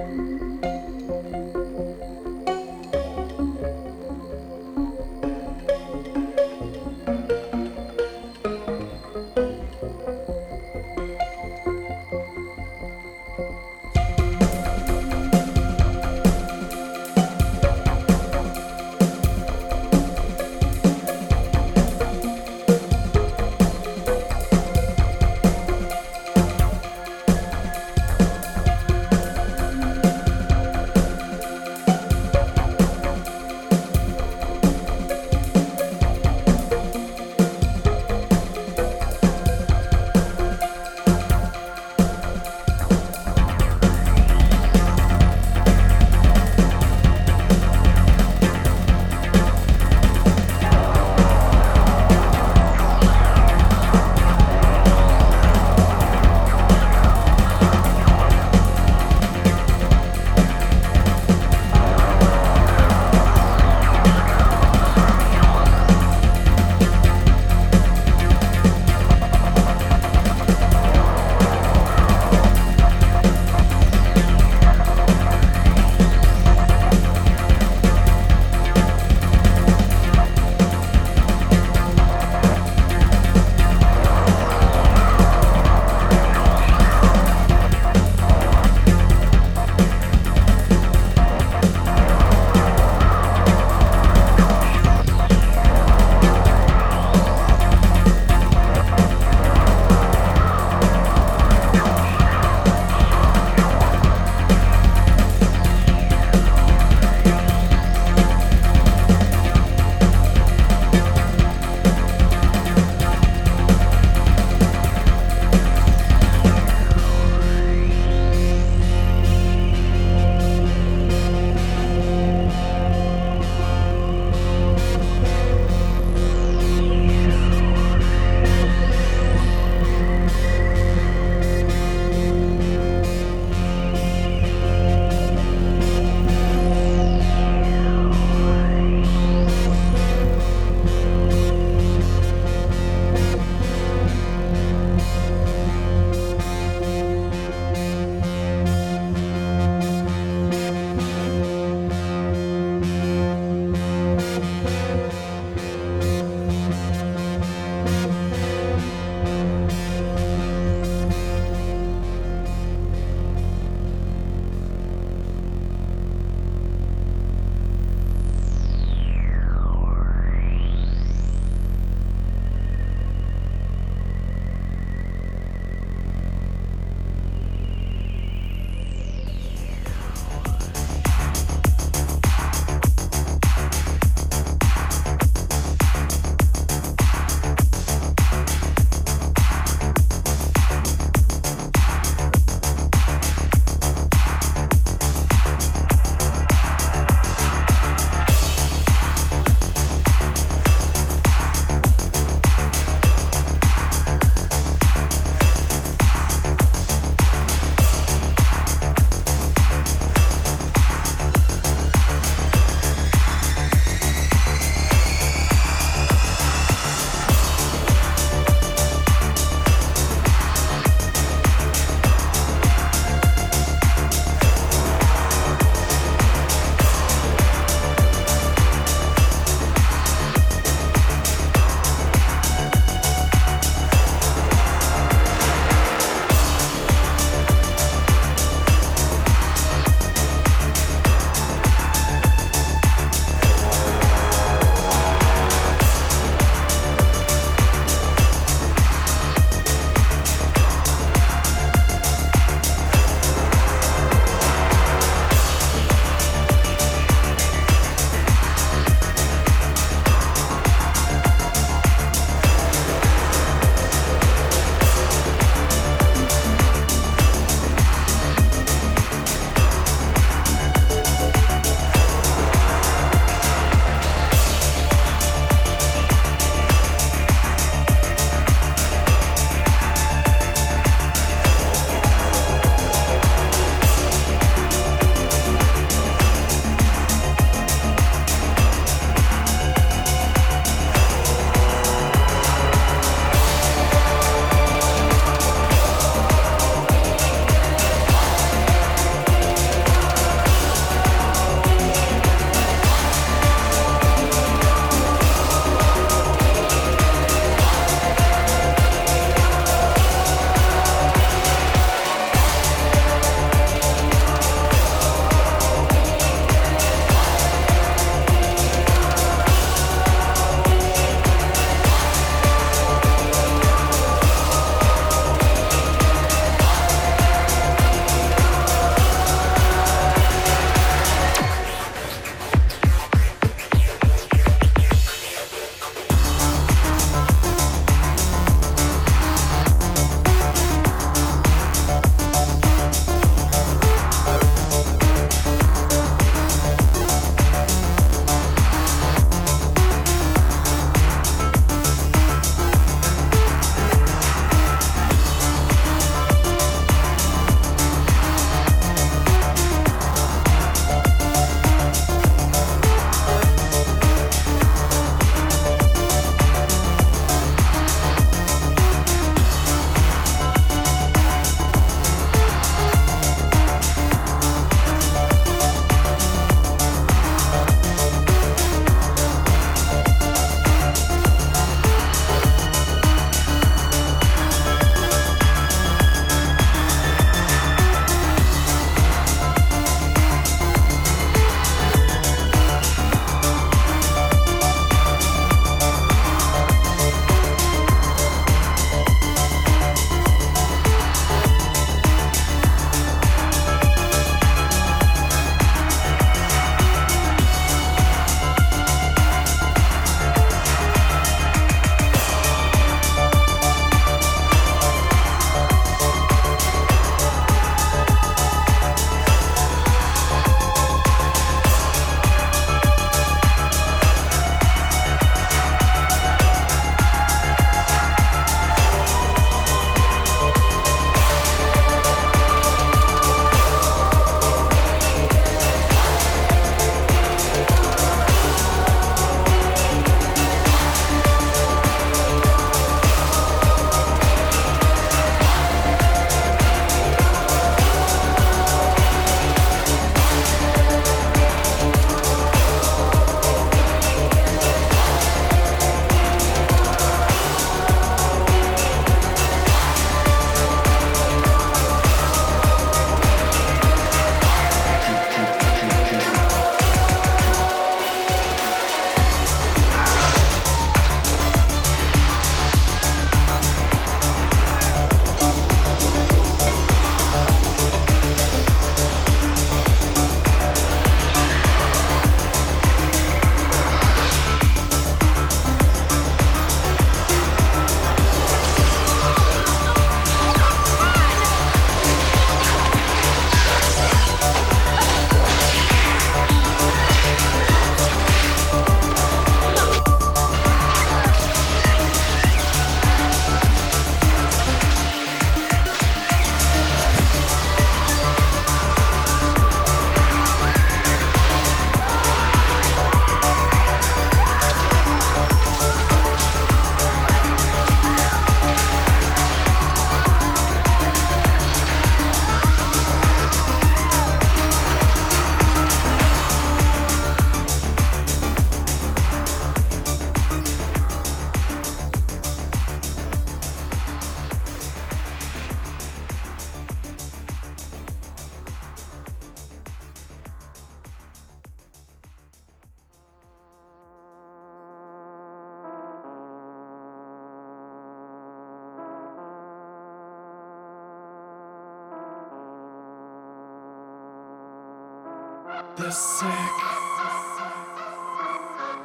嗯。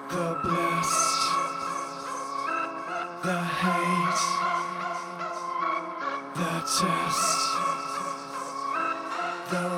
The blessed, the hate, the test, the